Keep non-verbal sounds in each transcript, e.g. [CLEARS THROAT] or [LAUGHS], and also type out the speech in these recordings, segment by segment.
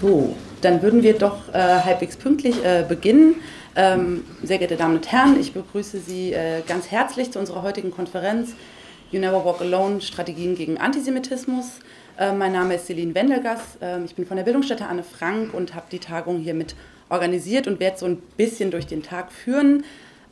So, dann würden wir doch äh, halbwegs pünktlich äh, beginnen. Ähm, sehr geehrte Damen und Herren, ich begrüße Sie äh, ganz herzlich zu unserer heutigen Konferenz You Never Walk Alone, Strategien gegen Antisemitismus. Äh, mein Name ist Celine Wendelgas, ähm, ich bin von der Bildungsstätte Anne Frank und habe die Tagung hier mit organisiert und werde so ein bisschen durch den Tag führen.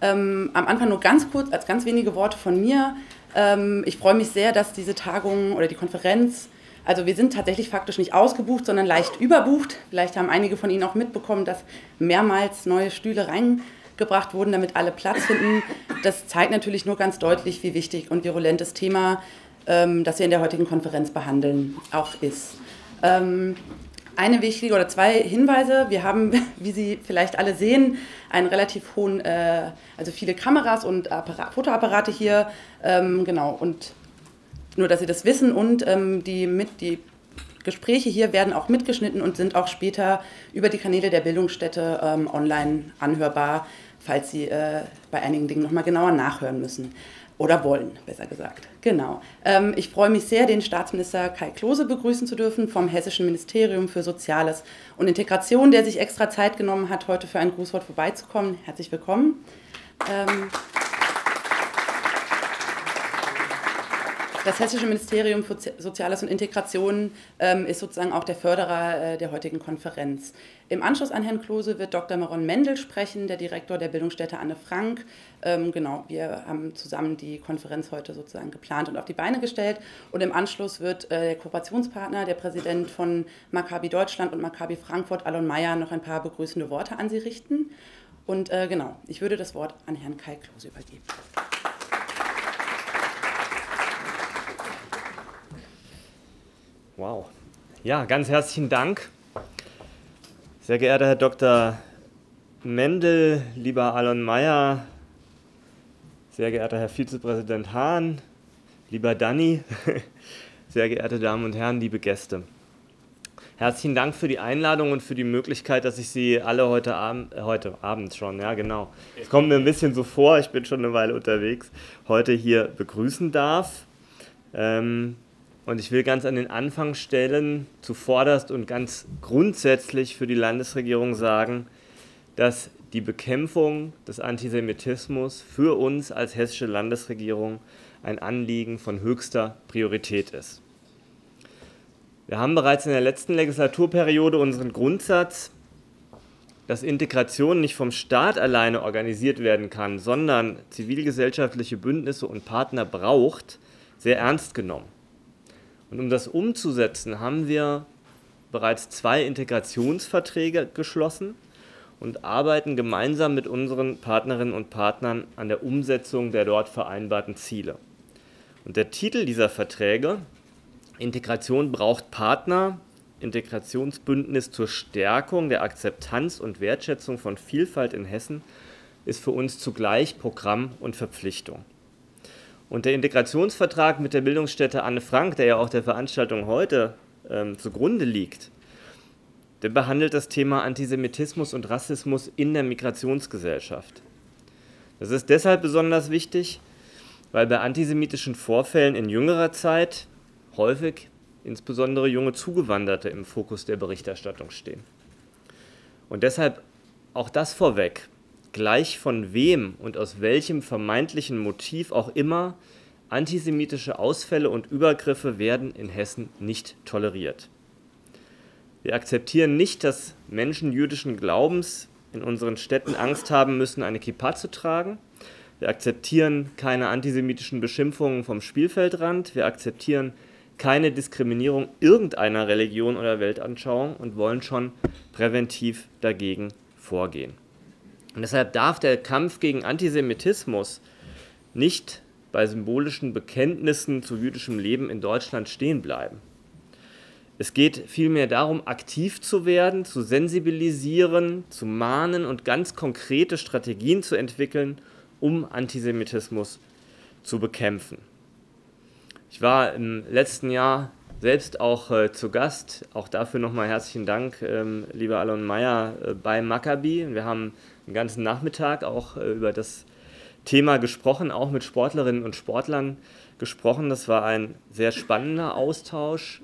Ähm, am Anfang nur ganz kurz, als ganz wenige Worte von mir. Ähm, ich freue mich sehr, dass diese Tagung oder die Konferenz also wir sind tatsächlich faktisch nicht ausgebucht, sondern leicht überbucht. Vielleicht haben einige von Ihnen auch mitbekommen, dass mehrmals neue Stühle reingebracht wurden, damit alle Platz finden. Das zeigt natürlich nur ganz deutlich, wie wichtig und virulent das Thema, ähm, das wir in der heutigen Konferenz behandeln, auch ist. Ähm, eine wichtige oder zwei Hinweise. Wir haben, [LAUGHS] wie Sie vielleicht alle sehen, einen relativ hohen, äh, also viele Kameras und Apparat, Fotoapparate hier. Ähm, genau, und nur, dass Sie das wissen und ähm, die, mit, die Gespräche hier werden auch mitgeschnitten und sind auch später über die Kanäle der Bildungsstätte ähm, online anhörbar, falls Sie äh, bei einigen Dingen nochmal genauer nachhören müssen. Oder wollen, besser gesagt. Genau. Ähm, ich freue mich sehr, den Staatsminister Kai Klose begrüßen zu dürfen vom Hessischen Ministerium für Soziales und Integration, der sich extra Zeit genommen hat, heute für ein Grußwort vorbeizukommen. Herzlich willkommen. Ähm, Das Hessische Ministerium für Soziales und Integration ähm, ist sozusagen auch der Förderer äh, der heutigen Konferenz. Im Anschluss an Herrn Klose wird Dr. Maron Mendel sprechen, der Direktor der Bildungsstätte Anne Frank. Ähm, genau, wir haben zusammen die Konferenz heute sozusagen geplant und auf die Beine gestellt. Und im Anschluss wird äh, der Kooperationspartner, der Präsident von Maccabi Deutschland und Maccabi Frankfurt, Alon Meyer, noch ein paar begrüßende Worte an Sie richten. Und äh, genau, ich würde das Wort an Herrn Kai Klose übergeben. Wow. Ja, ganz herzlichen Dank. Sehr geehrter Herr Dr. Mendel, lieber Alon Mayer, sehr geehrter Herr Vizepräsident Hahn, lieber Danny, [LAUGHS] sehr geehrte Damen und Herren, liebe Gäste. Herzlichen Dank für die Einladung und für die Möglichkeit, dass ich Sie alle heute Abend, äh, heute Abend schon, ja genau, es kommt mir ein bisschen so vor, ich bin schon eine Weile unterwegs, heute hier begrüßen darf. Ähm, und ich will ganz an den Anfang stellen, zuvorderst und ganz grundsätzlich für die Landesregierung sagen, dass die Bekämpfung des Antisemitismus für uns als hessische Landesregierung ein Anliegen von höchster Priorität ist. Wir haben bereits in der letzten Legislaturperiode unseren Grundsatz, dass Integration nicht vom Staat alleine organisiert werden kann, sondern zivilgesellschaftliche Bündnisse und Partner braucht, sehr ernst genommen. Und um das umzusetzen, haben wir bereits zwei Integrationsverträge geschlossen und arbeiten gemeinsam mit unseren Partnerinnen und Partnern an der Umsetzung der dort vereinbarten Ziele. Und der Titel dieser Verträge, Integration braucht Partner, Integrationsbündnis zur Stärkung der Akzeptanz und Wertschätzung von Vielfalt in Hessen, ist für uns zugleich Programm und Verpflichtung. Und der Integrationsvertrag mit der Bildungsstätte Anne Frank, der ja auch der Veranstaltung heute ähm, zugrunde liegt, der behandelt das Thema Antisemitismus und Rassismus in der Migrationsgesellschaft. Das ist deshalb besonders wichtig, weil bei antisemitischen Vorfällen in jüngerer Zeit häufig insbesondere junge Zugewanderte im Fokus der Berichterstattung stehen. Und deshalb auch das vorweg gleich von wem und aus welchem vermeintlichen Motiv auch immer, antisemitische Ausfälle und Übergriffe werden in Hessen nicht toleriert. Wir akzeptieren nicht, dass Menschen jüdischen Glaubens in unseren Städten Angst haben müssen, eine Kippa zu tragen. Wir akzeptieren keine antisemitischen Beschimpfungen vom Spielfeldrand. Wir akzeptieren keine Diskriminierung irgendeiner Religion oder Weltanschauung und wollen schon präventiv dagegen vorgehen. Und deshalb darf der Kampf gegen Antisemitismus nicht bei symbolischen Bekenntnissen zu jüdischem Leben in Deutschland stehen bleiben. Es geht vielmehr darum, aktiv zu werden, zu sensibilisieren, zu mahnen und ganz konkrete Strategien zu entwickeln, um Antisemitismus zu bekämpfen. Ich war im letzten Jahr selbst auch äh, zu Gast, auch dafür nochmal herzlichen Dank, ähm, lieber Alon Meyer, äh, bei Maccabi. Wir haben den ganzen Nachmittag auch äh, über das Thema gesprochen, auch mit Sportlerinnen und Sportlern gesprochen. Das war ein sehr spannender Austausch,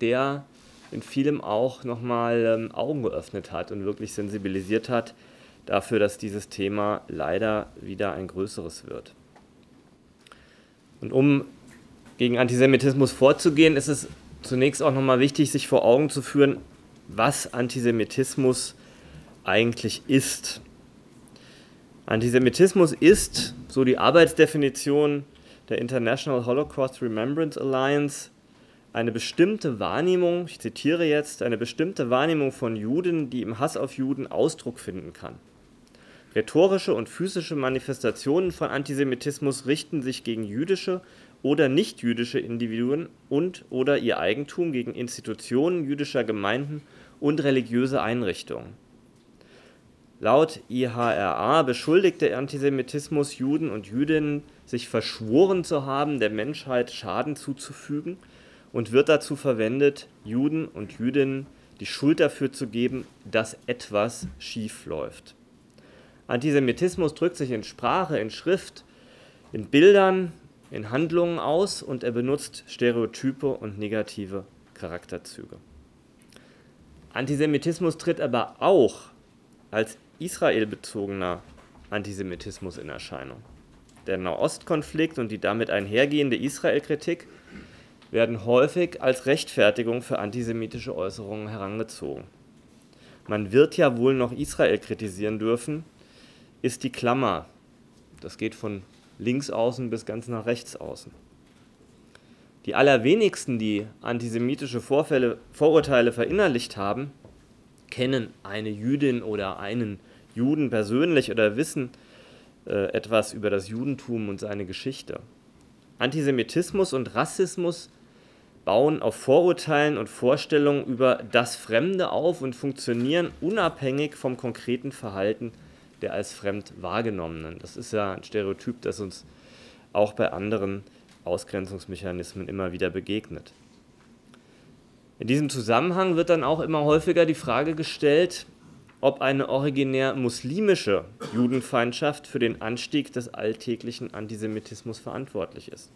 der in vielem auch nochmal ähm, Augen geöffnet hat und wirklich sensibilisiert hat dafür, dass dieses Thema leider wieder ein größeres wird. Und um gegen Antisemitismus vorzugehen, ist es zunächst auch nochmal wichtig, sich vor Augen zu führen, was Antisemitismus eigentlich ist. Antisemitismus ist, so die Arbeitsdefinition der International Holocaust Remembrance Alliance, eine bestimmte Wahrnehmung, ich zitiere jetzt, eine bestimmte Wahrnehmung von Juden, die im Hass auf Juden Ausdruck finden kann. Rhetorische und physische Manifestationen von Antisemitismus richten sich gegen jüdische oder nichtjüdische Individuen und oder ihr Eigentum, gegen Institutionen jüdischer Gemeinden und religiöse Einrichtungen. Laut IHRA beschuldigt der Antisemitismus Juden und Jüdinnen, sich verschworen zu haben, der Menschheit Schaden zuzufügen und wird dazu verwendet, Juden und Jüdinnen die Schuld dafür zu geben, dass etwas schief läuft. Antisemitismus drückt sich in Sprache, in Schrift, in Bildern, in Handlungen aus und er benutzt Stereotype und negative Charakterzüge. Antisemitismus tritt aber auch als israelbezogener Antisemitismus in Erscheinung. Der Nahostkonflikt und die damit einhergehende Israelkritik werden häufig als Rechtfertigung für antisemitische Äußerungen herangezogen. Man wird ja wohl noch Israel kritisieren dürfen, ist die Klammer. Das geht von links außen bis ganz nach rechts außen. Die allerwenigsten, die antisemitische Vorfälle, Vorurteile verinnerlicht haben, kennen eine Jüdin oder einen Juden persönlich oder wissen äh, etwas über das Judentum und seine Geschichte. Antisemitismus und Rassismus bauen auf Vorurteilen und Vorstellungen über das Fremde auf und funktionieren unabhängig vom konkreten Verhalten der als fremd wahrgenommenen. Das ist ja ein Stereotyp, das uns auch bei anderen Ausgrenzungsmechanismen immer wieder begegnet. In diesem Zusammenhang wird dann auch immer häufiger die Frage gestellt, ob eine originär muslimische Judenfeindschaft für den Anstieg des alltäglichen Antisemitismus verantwortlich ist.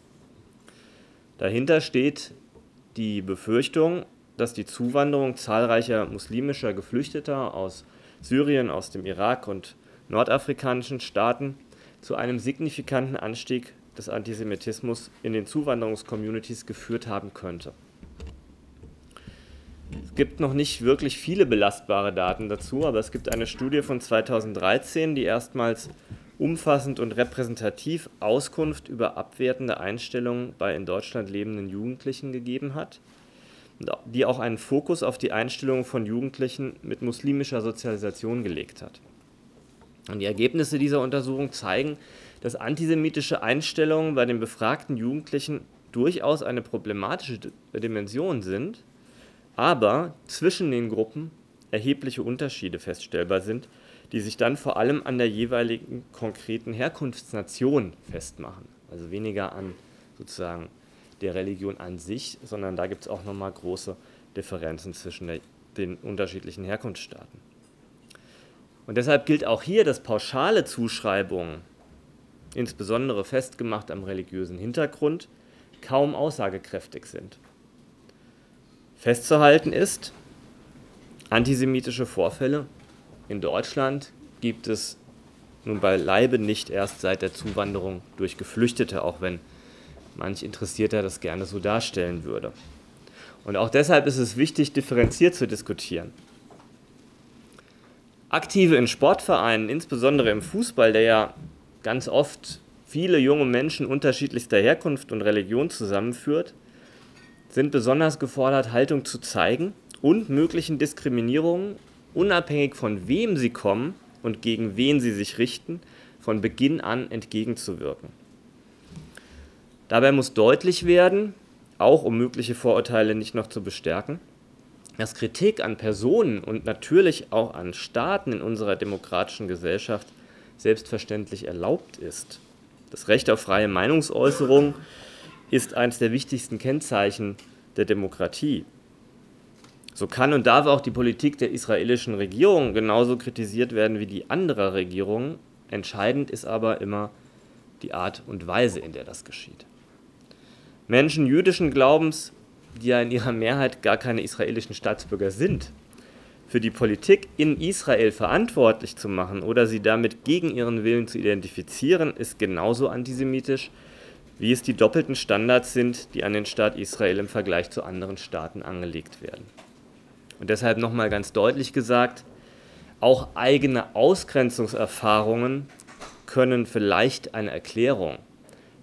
Dahinter steht die Befürchtung, dass die Zuwanderung zahlreicher muslimischer Geflüchteter aus Syrien, aus dem Irak und nordafrikanischen Staaten zu einem signifikanten Anstieg des Antisemitismus in den Zuwanderungscommunities geführt haben könnte. Es gibt noch nicht wirklich viele belastbare Daten dazu, aber es gibt eine Studie von 2013, die erstmals umfassend und repräsentativ Auskunft über abwertende Einstellungen bei in Deutschland lebenden Jugendlichen gegeben hat, die auch einen Fokus auf die Einstellungen von Jugendlichen mit muslimischer Sozialisation gelegt hat. Und die Ergebnisse dieser Untersuchung zeigen, dass antisemitische Einstellungen bei den befragten Jugendlichen durchaus eine problematische Dimension sind, aber zwischen den Gruppen erhebliche Unterschiede feststellbar sind, die sich dann vor allem an der jeweiligen konkreten Herkunftsnation festmachen. Also weniger an sozusagen der Religion an sich, sondern da gibt es auch nochmal große Differenzen zwischen der, den unterschiedlichen Herkunftsstaaten. Und deshalb gilt auch hier, dass pauschale Zuschreibungen, insbesondere festgemacht am religiösen Hintergrund, kaum aussagekräftig sind. Festzuhalten ist, antisemitische Vorfälle in Deutschland gibt es nun beileibe nicht erst seit der Zuwanderung durch Geflüchtete, auch wenn manch Interessierter das gerne so darstellen würde. Und auch deshalb ist es wichtig, differenziert zu diskutieren. Aktive in Sportvereinen, insbesondere im Fußball, der ja ganz oft viele junge Menschen unterschiedlichster Herkunft und Religion zusammenführt, sind besonders gefordert, Haltung zu zeigen und möglichen Diskriminierungen, unabhängig von wem sie kommen und gegen wen sie sich richten, von Beginn an entgegenzuwirken. Dabei muss deutlich werden, auch um mögliche Vorurteile nicht noch zu bestärken, dass Kritik an Personen und natürlich auch an Staaten in unserer demokratischen Gesellschaft selbstverständlich erlaubt ist. Das Recht auf freie Meinungsäußerung ist eines der wichtigsten Kennzeichen der Demokratie. So kann und darf auch die Politik der israelischen Regierung genauso kritisiert werden wie die anderer Regierungen. Entscheidend ist aber immer die Art und Weise, in der das geschieht. Menschen jüdischen Glaubens die ja in ihrer Mehrheit gar keine israelischen Staatsbürger sind, für die Politik in Israel verantwortlich zu machen oder sie damit gegen ihren Willen zu identifizieren, ist genauso antisemitisch, wie es die doppelten Standards sind, die an den Staat Israel im Vergleich zu anderen Staaten angelegt werden. Und deshalb nochmal ganz deutlich gesagt, auch eigene Ausgrenzungserfahrungen können vielleicht eine Erklärung,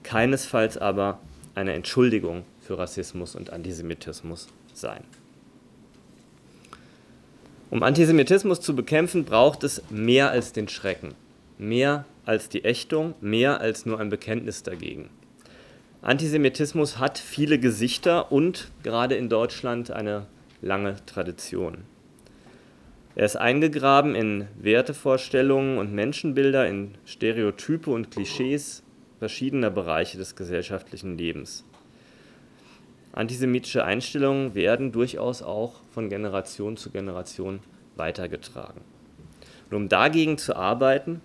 keinesfalls aber eine Entschuldigung für Rassismus und Antisemitismus sein. Um Antisemitismus zu bekämpfen, braucht es mehr als den Schrecken, mehr als die Ächtung, mehr als nur ein Bekenntnis dagegen. Antisemitismus hat viele Gesichter und gerade in Deutschland eine lange Tradition. Er ist eingegraben in Wertevorstellungen und Menschenbilder, in Stereotype und Klischees verschiedener Bereiche des gesellschaftlichen Lebens. Antisemitische Einstellungen werden durchaus auch von Generation zu Generation weitergetragen. Und um dagegen zu arbeiten,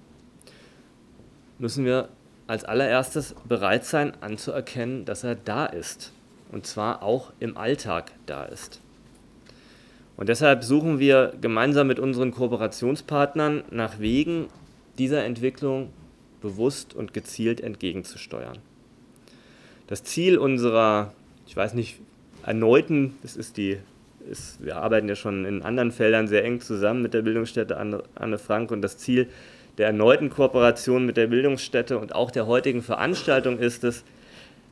müssen wir als allererstes bereit sein anzuerkennen, dass er da ist. Und zwar auch im Alltag da ist. Und deshalb suchen wir gemeinsam mit unseren Kooperationspartnern nach Wegen, dieser Entwicklung bewusst und gezielt entgegenzusteuern. Das Ziel unserer ich weiß nicht, erneuten, das ist die, ist, wir arbeiten ja schon in anderen Feldern sehr eng zusammen mit der Bildungsstätte Anne, Anne Frank und das Ziel der erneuten Kooperation mit der Bildungsstätte und auch der heutigen Veranstaltung ist es,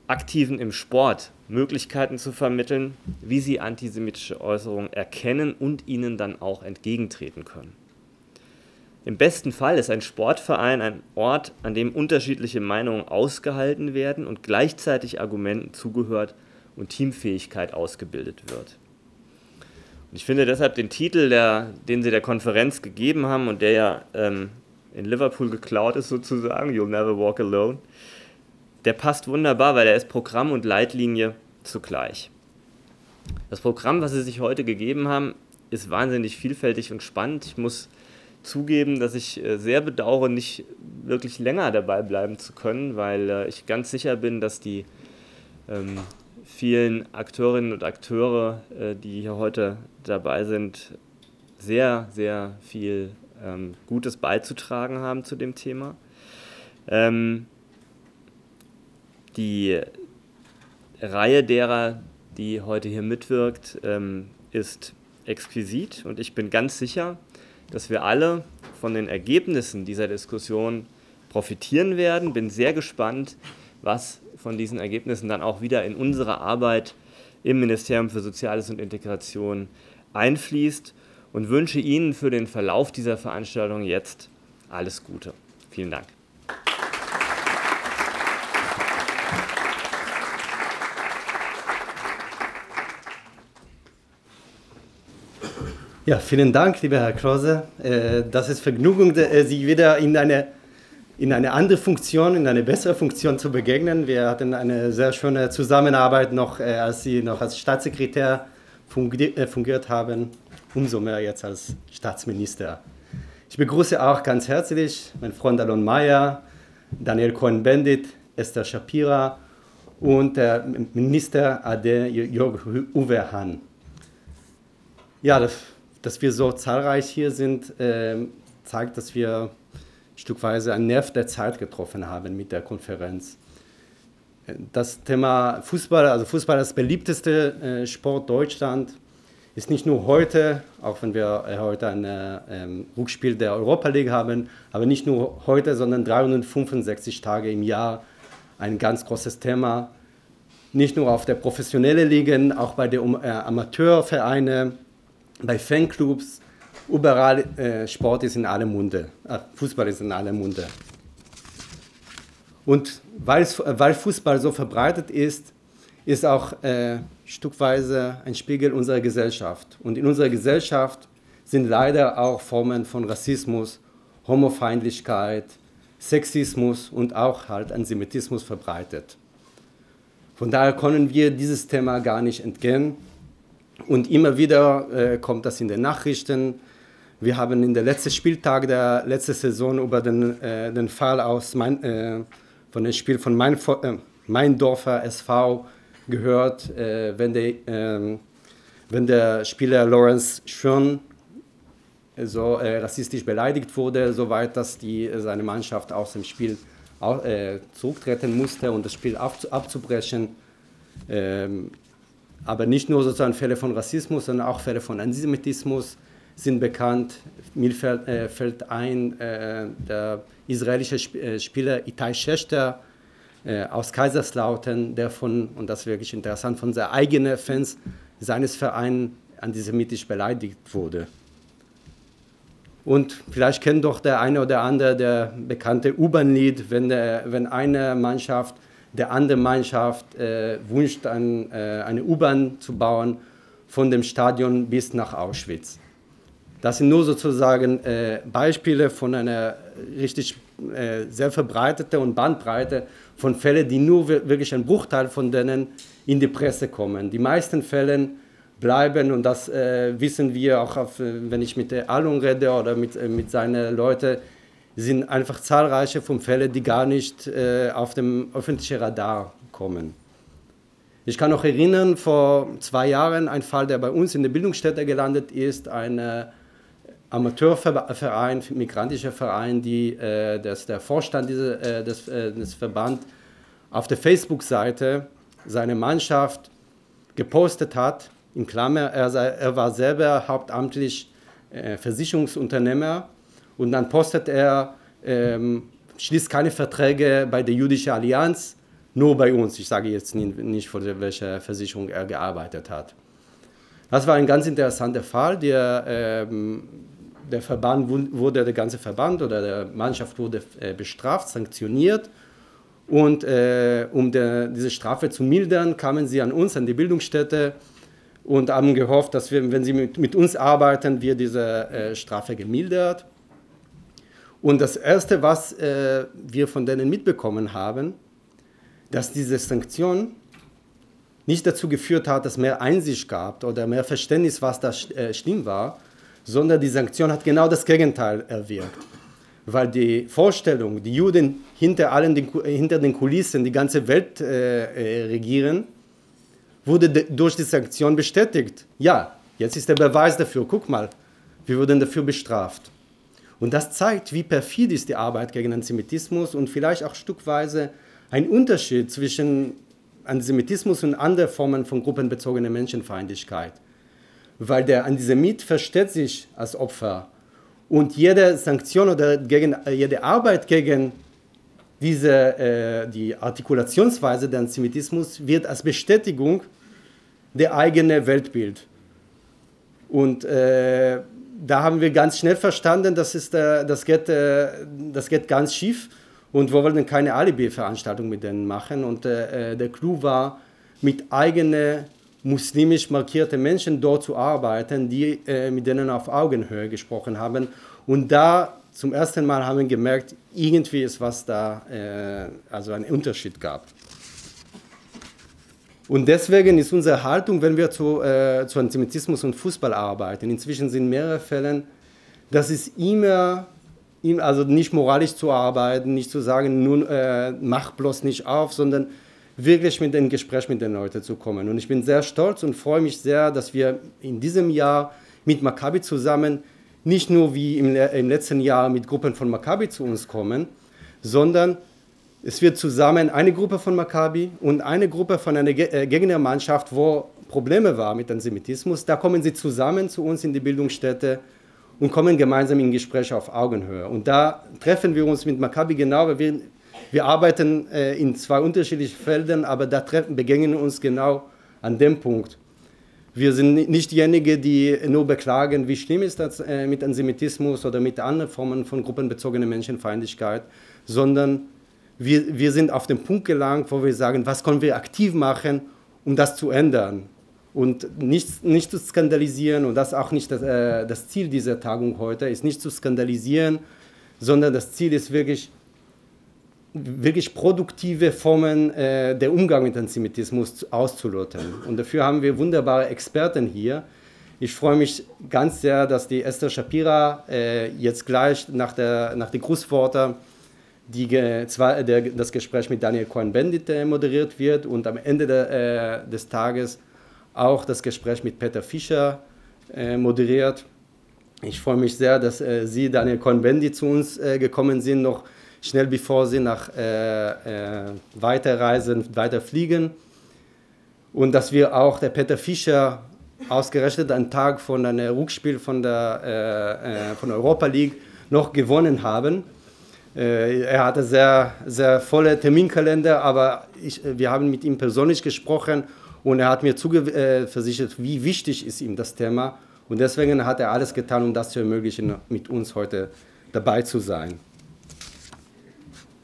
Aktiven im Sport Möglichkeiten zu vermitteln, wie sie antisemitische Äußerungen erkennen und ihnen dann auch entgegentreten können. Im besten Fall ist ein Sportverein ein Ort, an dem unterschiedliche Meinungen ausgehalten werden und gleichzeitig Argumenten zugehört und Teamfähigkeit ausgebildet wird. Und ich finde deshalb den Titel, der, den sie der Konferenz gegeben haben und der ja ähm, in Liverpool geklaut ist sozusagen, You'll Never Walk Alone, der passt wunderbar, weil er ist Programm und Leitlinie zugleich. Das Programm, was sie sich heute gegeben haben, ist wahnsinnig vielfältig und spannend. Ich muss zugeben, dass ich äh, sehr bedauere, nicht wirklich länger dabei bleiben zu können, weil äh, ich ganz sicher bin, dass die ähm, vielen Akteurinnen und Akteure, äh, die hier heute dabei sind, sehr, sehr viel ähm, Gutes beizutragen haben zu dem Thema. Ähm, die Reihe derer, die heute hier mitwirkt, ähm, ist exquisit und ich bin ganz sicher, dass wir alle von den Ergebnissen dieser Diskussion profitieren werden. Bin sehr gespannt, was von diesen Ergebnissen dann auch wieder in unsere Arbeit im Ministerium für Soziales und Integration einfließt und wünsche Ihnen für den Verlauf dieser Veranstaltung jetzt alles Gute. Vielen Dank. Ja, vielen Dank, lieber Herr Krause. Äh, das ist Vergnügung, äh, Sie wieder in eine in eine andere Funktion, in eine bessere Funktion zu begegnen. Wir hatten eine sehr schöne Zusammenarbeit noch, äh, als Sie noch als Staatssekretär fungiert haben, umso mehr jetzt als Staatsminister. Ich begrüße auch ganz herzlich meinen Freund Alon Mayer, Daniel Cohen-Bendit, Esther Shapira und der Minister Ade Jörg Uwe Hahn. Ja, dass, dass wir so zahlreich hier sind, äh, zeigt, dass wir stückweise einen Nerv der Zeit getroffen haben mit der Konferenz. Das Thema Fußball, also Fußball das beliebteste äh, Sport Deutschland, ist nicht nur heute, auch wenn wir äh, heute ein ähm, Rückspiel der Europa League haben, aber nicht nur heute, sondern 365 Tage im Jahr ein ganz großes Thema. Nicht nur auf der professionellen Ligen, auch bei den äh, Amateurvereinen, bei Fanclubs, Überall äh, Sport ist in aller Munde, äh, Fußball ist in aller Munde. Und weil, weil Fußball so verbreitet ist, ist auch äh, stückweise ein Spiegel unserer Gesellschaft. Und in unserer Gesellschaft sind leider auch Formen von Rassismus, Homofeindlichkeit, Sexismus und auch halt Antisemitismus verbreitet. Von daher können wir dieses Thema gar nicht entgehen. Und immer wieder äh, kommt das in den Nachrichten, wir haben in der letzten Spieltag der letzten Saison über den, äh, den Fall aus mein, äh, von dem Spiel von mein, äh, Meindorfer SV gehört, äh, wenn, der, äh, wenn der Spieler Lawrence Schön so äh, rassistisch beleidigt wurde, soweit dass die, seine Mannschaft aus dem Spiel auch, äh, zurücktreten musste und das Spiel ab, abzubrechen. Ähm, aber nicht nur sozusagen Fälle von Rassismus, sondern auch Fälle von Antisemitismus sind bekannt. Mir fällt, äh, fällt ein, äh, der israelische Sp äh, Spieler Itai Schechter äh, aus Kaiserslautern, der von, und das ist wirklich interessant, von seinen eigenen Fans seines Vereins antisemitisch beleidigt wurde. Und vielleicht kennt doch der eine oder andere der bekannte U-Bahn-Lied, wenn, wenn eine Mannschaft der andere Mannschaft äh, wünscht, ein, äh, eine U-Bahn zu bauen von dem Stadion bis nach Auschwitz. Das sind nur sozusagen äh, Beispiele von einer richtig äh, sehr verbreiteten und Bandbreite von Fällen, die nur wirklich ein Bruchteil von denen in die Presse kommen. Die meisten Fälle bleiben, und das äh, wissen wir auch, auf, äh, wenn ich mit der Alun rede oder mit, äh, mit seinen Leuten, sind einfach zahlreiche von Fällen, die gar nicht äh, auf dem öffentlichen Radar kommen. Ich kann noch erinnern, vor zwei Jahren ein Fall, der bei uns in der Bildungsstätte gelandet ist, ein äh, Amateurverein, migrantischer Verein, die, äh, das, der Vorstand diese, äh, des, äh, des Verbands auf der Facebook-Seite seine Mannschaft gepostet hat. In Klammer, er, sei, er war selber hauptamtlich äh, Versicherungsunternehmer und dann postet er, ähm, schließt keine Verträge bei der Jüdischen Allianz, nur bei uns. Ich sage jetzt nicht, nicht von welcher Versicherung er gearbeitet hat. Das war ein ganz interessanter Fall. Der, ähm, der Verband wurde, der ganze Verband oder der Mannschaft wurde äh, bestraft, sanktioniert. Und äh, um der, diese Strafe zu mildern, kamen sie an uns, an die Bildungsstätte und haben gehofft, dass wir, wenn sie mit, mit uns arbeiten, wir diese äh, Strafe gemildert. Und das Erste, was äh, wir von denen mitbekommen haben, dass diese Sanktion nicht dazu geführt hat, dass mehr Einsicht gab oder mehr Verständnis, was da äh, schlimm war, sondern die Sanktion hat genau das Gegenteil erwirkt. Weil die Vorstellung, die Juden hinter, allen den, hinter den Kulissen die ganze Welt äh, äh regieren, wurde durch die Sanktion bestätigt. Ja, jetzt ist der Beweis dafür. Guck mal, wir wurden dafür bestraft. Und das zeigt, wie perfid ist die Arbeit gegen Antisemitismus und vielleicht auch stückweise ein Unterschied zwischen Antisemitismus und anderen Formen von gruppenbezogener Menschenfeindlichkeit. Weil der Antisemit versteht sich als Opfer und jede Sanktion oder gegen, jede Arbeit gegen diese, äh, die Artikulationsweise des Antisemitismus wird als Bestätigung der eigenen Weltbild. Und äh, da haben wir ganz schnell verstanden, das, ist, äh, das, geht, äh, das geht ganz schief und wir wollten keine Alibi-Veranstaltung mit denen machen. Und äh, der Clou war, mit eigenen muslimisch markierten Menschen dort zu arbeiten, die mit denen auf Augenhöhe gesprochen haben. Und da zum ersten Mal haben wir gemerkt, irgendwie ist was da, also ein Unterschied gab. Und deswegen ist unsere Haltung, wenn wir zu, äh, zu Antisemitismus und Fußball arbeiten, inzwischen sind mehrere Fälle, das ist immer, also nicht moralisch zu arbeiten, nicht zu sagen, nun äh, mach bloß nicht auf, sondern wirklich mit dem Gespräch mit den Leuten zu kommen. Und ich bin sehr stolz und freue mich sehr, dass wir in diesem Jahr mit Maccabi zusammen nicht nur wie im, im letzten Jahr mit Gruppen von Maccabi zu uns kommen, sondern es wird zusammen eine Gruppe von Maccabi und eine Gruppe von einer äh, Gegnermannschaft, wo Probleme war mit Antisemitismus. Da kommen sie zusammen zu uns in die Bildungsstätte und kommen gemeinsam in Gespräche auf Augenhöhe. Und da treffen wir uns mit Maccabi genau. Wir, wir arbeiten äh, in zwei unterschiedlichen Feldern, aber da treffen, begegnen uns genau an dem Punkt. Wir sind nicht diejenigen, die nur beklagen, wie schlimm ist das äh, mit Antisemitismus oder mit anderen Formen von gruppenbezogener Menschenfeindlichkeit, sondern wir, wir sind auf den Punkt gelangt, wo wir sagen, was können wir aktiv machen, um das zu ändern. Und nicht, nicht zu skandalisieren, und das ist auch nicht das, äh, das Ziel dieser Tagung heute, ist nicht zu skandalisieren, sondern das Ziel ist wirklich, wirklich produktive Formen äh, der Umgang mit Antisemitismus auszuloten. Und dafür haben wir wunderbare Experten hier. Ich freue mich ganz sehr, dass die Esther Shapira äh, jetzt gleich nach der, nach der Grußworte die, zwar, der, das Gespräch mit Daniel Cohen-Bendit äh, moderiert wird und am Ende der, äh, des Tages auch das Gespräch mit Peter Fischer äh, moderiert. Ich freue mich sehr, dass äh, Sie, Daniel Cohn-Bendit, zu uns äh, gekommen sind, noch schnell bevor Sie nach äh, weiterreisen, weiterfliegen. Und dass wir auch der Peter Fischer ausgerechnet einen Tag von einem Rückspiel von der von Europa League noch gewonnen haben. Er hatte sehr, sehr volle Terminkalender, aber ich, wir haben mit ihm persönlich gesprochen und er hat mir zuversichert, wie wichtig ist ihm das Thema. Und deswegen hat er alles getan, um das zu ermöglichen, mit uns heute dabei zu sein.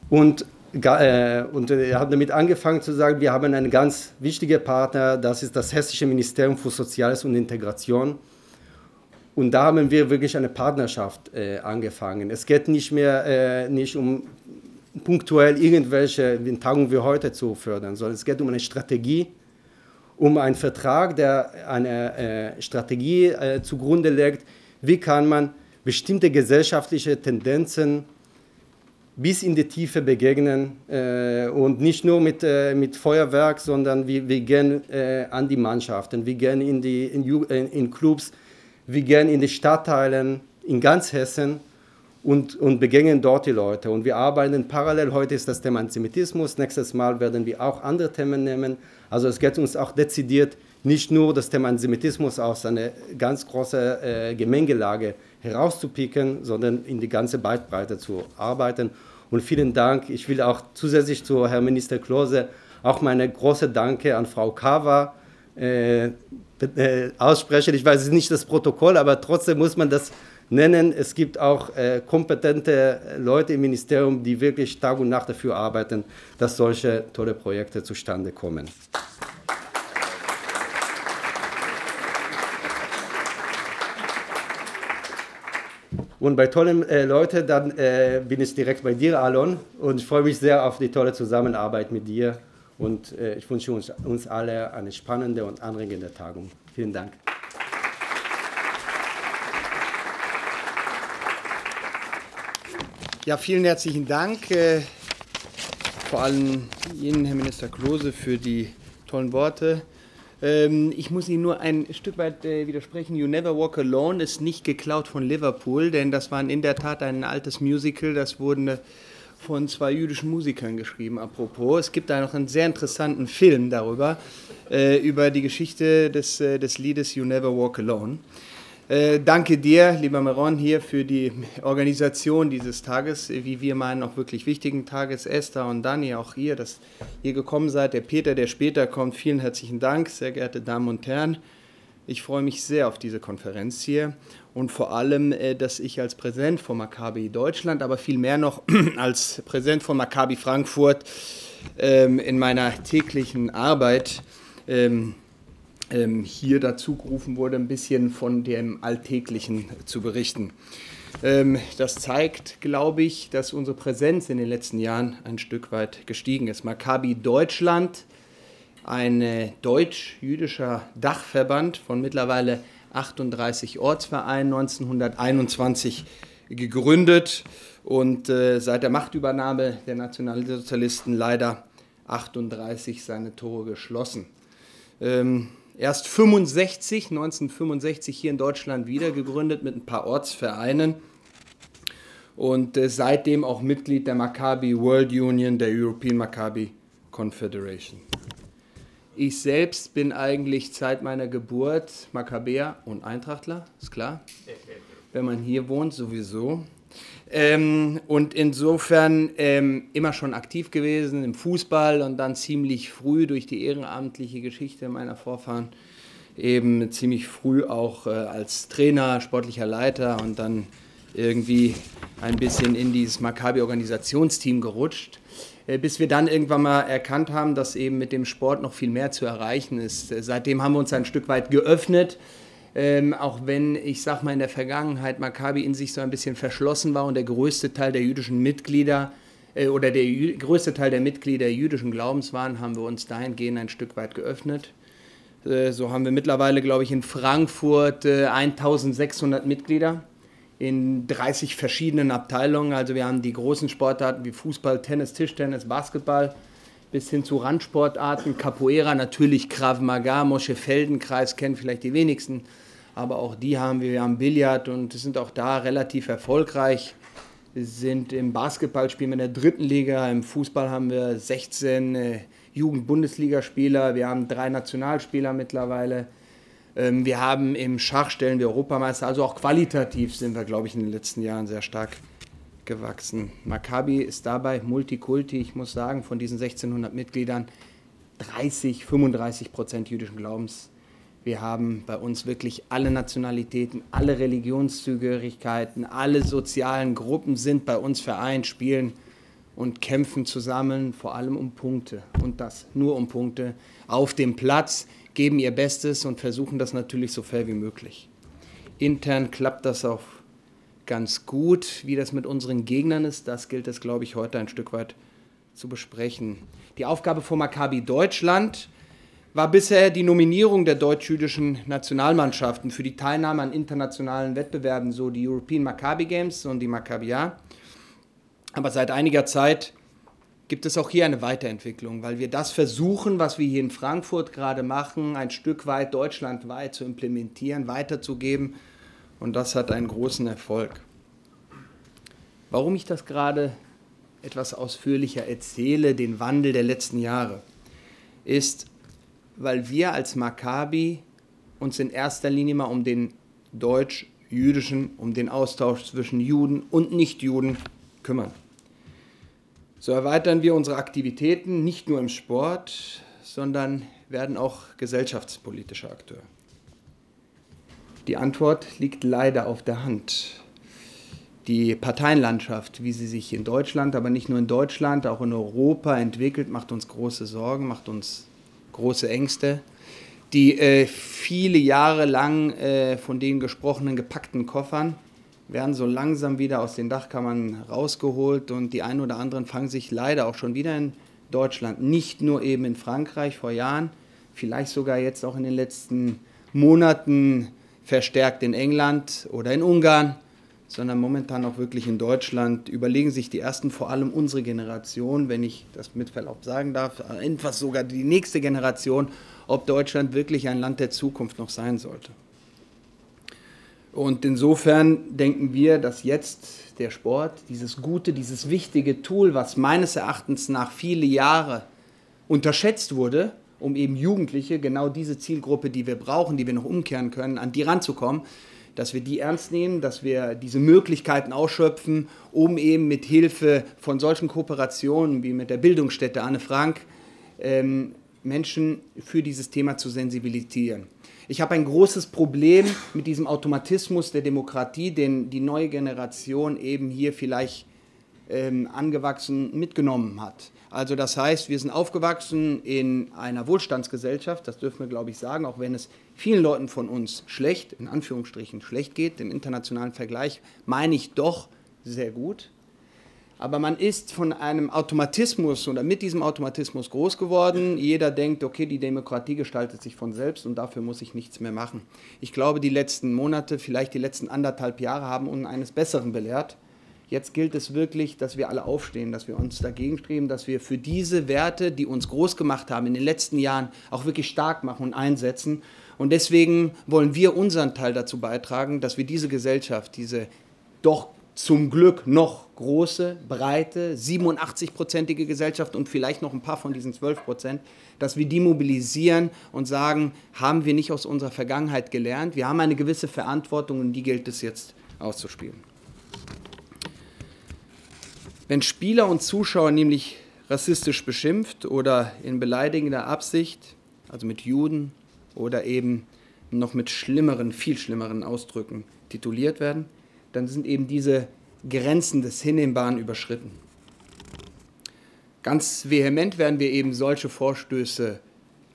Und, äh, und er hat damit angefangen zu sagen, wir haben einen ganz wichtigen Partner, das ist das Hessische Ministerium für Soziales und Integration. Und da haben wir wirklich eine Partnerschaft äh, angefangen. Es geht nicht mehr äh, nicht um punktuell irgendwelche Tagungen wie heute zu fördern, sondern es geht um eine Strategie, um einen Vertrag, der eine äh, Strategie äh, zugrunde legt, wie kann man bestimmte gesellschaftliche Tendenzen bis in die Tiefe begegnen äh, und nicht nur mit, äh, mit Feuerwerk, sondern wir, wir gehen äh, an die Mannschaften, wir gehen in, die, in, in Clubs, wir gehen in die Stadtteilen in ganz Hessen und, und begegnen dort die Leute. Und wir arbeiten parallel, heute ist das Thema Antisemitismus, nächstes Mal werden wir auch andere Themen nehmen. Also es geht uns auch dezidiert nicht nur das Thema Antisemitismus aus einer ganz großen äh, Gemengelage herauszupicken, sondern in die ganze Breitbreite zu arbeiten. Und vielen Dank. Ich will auch zusätzlich zu Herrn Minister Klose auch meine große Danke an Frau Kava äh, äh, aussprechen. Ich weiß nicht das Protokoll, aber trotzdem muss man das nennen. Es gibt auch äh, kompetente Leute im Ministerium, die wirklich Tag und Nacht dafür arbeiten, dass solche tolle Projekte zustande kommen. Und bei tollen äh, Leuten, dann äh, bin ich direkt bei dir, Alon. Und ich freue mich sehr auf die tolle Zusammenarbeit mit dir. Und äh, ich wünsche uns, uns alle eine spannende und anregende Tagung. Vielen Dank. Ja, vielen herzlichen Dank. Äh, vor allem Ihnen, Herr Minister Klose, für die tollen Worte. Ähm, ich muss Ihnen nur ein Stück weit äh, widersprechen. You Never Walk Alone ist nicht geklaut von Liverpool, denn das war in der Tat ein altes Musical. Das wurde von zwei jüdischen Musikern geschrieben, apropos. Es gibt da noch einen sehr interessanten Film darüber, äh, über die Geschichte des, des Liedes You Never Walk Alone. Äh, danke dir, lieber Meron, hier für die Organisation dieses Tages, wie wir meinen, auch wirklich wichtigen Tages. Esther und Dani, auch ihr, dass ihr gekommen seid. Der Peter, der später kommt, vielen herzlichen Dank, sehr geehrte Damen und Herren. Ich freue mich sehr auf diese Konferenz hier und vor allem, äh, dass ich als Präsident von Maccabi Deutschland, aber vielmehr noch [CLEARS THROAT] als Präsident von Maccabi Frankfurt ähm, in meiner täglichen Arbeit ähm, hier dazu gerufen wurde, ein bisschen von dem Alltäglichen zu berichten. Ähm, das zeigt, glaube ich, dass unsere Präsenz in den letzten Jahren ein Stück weit gestiegen ist. Maccabi Deutschland, ein deutsch-jüdischer Dachverband von mittlerweile 38 Ortsvereinen, 1921 gegründet und äh, seit der Machtübernahme der Nationalsozialisten leider 38 seine Tore geschlossen. Ähm, erst 65, 1965 hier in Deutschland wieder gegründet mit ein paar Ortsvereinen und äh, seitdem auch Mitglied der Maccabi World Union, der European Maccabi Confederation. Ich selbst bin eigentlich seit meiner Geburt Makkabäer und Eintrachtler, ist klar. Wenn man hier wohnt, sowieso. Ähm, und insofern ähm, immer schon aktiv gewesen im Fußball und dann ziemlich früh durch die ehrenamtliche Geschichte meiner Vorfahren eben ziemlich früh auch äh, als Trainer, sportlicher Leiter und dann irgendwie ein bisschen in dieses Maccabi-Organisationsteam gerutscht, äh, bis wir dann irgendwann mal erkannt haben, dass eben mit dem Sport noch viel mehr zu erreichen ist. Äh, seitdem haben wir uns ein Stück weit geöffnet ähm, auch wenn, ich sag mal, in der Vergangenheit Maccabi in sich so ein bisschen verschlossen war und der größte Teil der jüdischen Mitglieder äh, oder der jü größte Teil der Mitglieder jüdischen Glaubens waren, haben wir uns dahingehend ein Stück weit geöffnet. Äh, so haben wir mittlerweile, glaube ich, in Frankfurt äh, 1600 Mitglieder in 30 verschiedenen Abteilungen. Also wir haben die großen Sportarten wie Fußball, Tennis, Tischtennis, Basketball bis hin zu Randsportarten, Capoeira, natürlich Krav Maga, Mosche Feldenkreis kennen vielleicht die wenigsten, aber auch die haben wir. Wir haben Billard und sind auch da relativ erfolgreich. Wir sind im Basketball spielen wir in der dritten Liga, im Fußball haben wir 16 äh, Jugend-Bundesligaspieler, wir haben drei Nationalspieler mittlerweile. Ähm, wir haben im Schach stellen wir Europameister, also auch qualitativ sind wir, glaube ich, in den letzten Jahren sehr stark gewachsen. Maccabi ist dabei Multikulti, ich muss sagen, von diesen 1600 Mitgliedern 30, 35 Prozent jüdischen Glaubens. Wir haben bei uns wirklich alle Nationalitäten, alle Religionszugehörigkeiten, alle sozialen Gruppen sind bei uns vereint, spielen und kämpfen zusammen, vor allem um Punkte. Und das nur um Punkte auf dem Platz, geben ihr Bestes und versuchen das natürlich so fair wie möglich. Intern klappt das auch ganz gut. Wie das mit unseren Gegnern ist, das gilt es, glaube ich, heute ein Stück weit zu besprechen. Die Aufgabe von Maccabi Deutschland war bisher die Nominierung der deutsch-jüdischen Nationalmannschaften für die Teilnahme an internationalen Wettbewerben, so die European Maccabi Games und die Maccabia. Aber seit einiger Zeit gibt es auch hier eine Weiterentwicklung, weil wir das versuchen, was wir hier in Frankfurt gerade machen, ein Stück weit deutschlandweit zu implementieren, weiterzugeben und das hat einen großen Erfolg. Warum ich das gerade etwas ausführlicher erzähle, den Wandel der letzten Jahre, ist, weil wir als Maccabi uns in erster Linie mal um den deutsch-jüdischen, um den Austausch zwischen Juden und Nichtjuden kümmern. So erweitern wir unsere Aktivitäten nicht nur im Sport, sondern werden auch gesellschaftspolitischer Akteur. Die Antwort liegt leider auf der Hand. Die Parteienlandschaft, wie sie sich in Deutschland, aber nicht nur in Deutschland, auch in Europa entwickelt, macht uns große Sorgen, macht uns große Ängste. Die äh, viele Jahre lang äh, von den gesprochenen gepackten Koffern werden so langsam wieder aus den Dachkammern rausgeholt und die einen oder anderen fangen sich leider auch schon wieder in Deutschland, nicht nur eben in Frankreich vor Jahren, vielleicht sogar jetzt auch in den letzten Monaten verstärkt in England oder in Ungarn, sondern momentan auch wirklich in Deutschland, überlegen sich die ersten, vor allem unsere Generation, wenn ich das mit Verlaub sagen darf, etwas sogar die nächste Generation, ob Deutschland wirklich ein Land der Zukunft noch sein sollte. Und insofern denken wir, dass jetzt der Sport, dieses gute, dieses wichtige Tool, was meines Erachtens nach viele Jahre unterschätzt wurde, um eben Jugendliche, genau diese Zielgruppe, die wir brauchen, die wir noch umkehren können, an die ranzukommen, dass wir die ernst nehmen, dass wir diese Möglichkeiten ausschöpfen, um eben mit Hilfe von solchen Kooperationen wie mit der Bildungsstätte Anne Frank ähm, Menschen für dieses Thema zu sensibilisieren. Ich habe ein großes Problem mit diesem Automatismus der Demokratie, den die neue Generation eben hier vielleicht ähm, angewachsen mitgenommen hat. Also das heißt, wir sind aufgewachsen in einer Wohlstandsgesellschaft, das dürfen wir, glaube ich, sagen, auch wenn es vielen Leuten von uns schlecht, in Anführungsstrichen schlecht geht, im internationalen Vergleich meine ich doch sehr gut. Aber man ist von einem Automatismus oder mit diesem Automatismus groß geworden. Jeder denkt, okay, die Demokratie gestaltet sich von selbst und dafür muss ich nichts mehr machen. Ich glaube, die letzten Monate, vielleicht die letzten anderthalb Jahre haben uns eines Besseren belehrt. Jetzt gilt es wirklich, dass wir alle aufstehen, dass wir uns dagegen streben, dass wir für diese Werte, die uns groß gemacht haben in den letzten Jahren, auch wirklich stark machen und einsetzen. Und deswegen wollen wir unseren Teil dazu beitragen, dass wir diese Gesellschaft, diese doch zum Glück noch große, breite, 87-prozentige Gesellschaft und vielleicht noch ein paar von diesen 12 Prozent, dass wir die mobilisieren und sagen, haben wir nicht aus unserer Vergangenheit gelernt? Wir haben eine gewisse Verantwortung und die gilt es jetzt auszuspielen. Wenn Spieler und Zuschauer nämlich rassistisch beschimpft oder in beleidigender Absicht, also mit Juden oder eben noch mit schlimmeren, viel schlimmeren Ausdrücken tituliert werden, dann sind eben diese Grenzen des Hinnehmbaren überschritten. Ganz vehement werden wir eben solche Vorstöße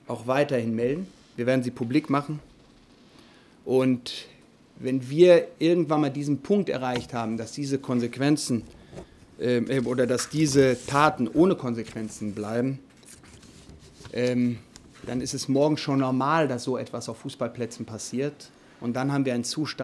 auch weiterhin melden. Wir werden sie publik machen. Und wenn wir irgendwann mal diesen Punkt erreicht haben, dass diese Konsequenzen äh, oder dass diese Taten ohne Konsequenzen bleiben, ähm, dann ist es morgen schon normal, dass so etwas auf Fußballplätzen passiert. Und dann haben wir einen Zustand,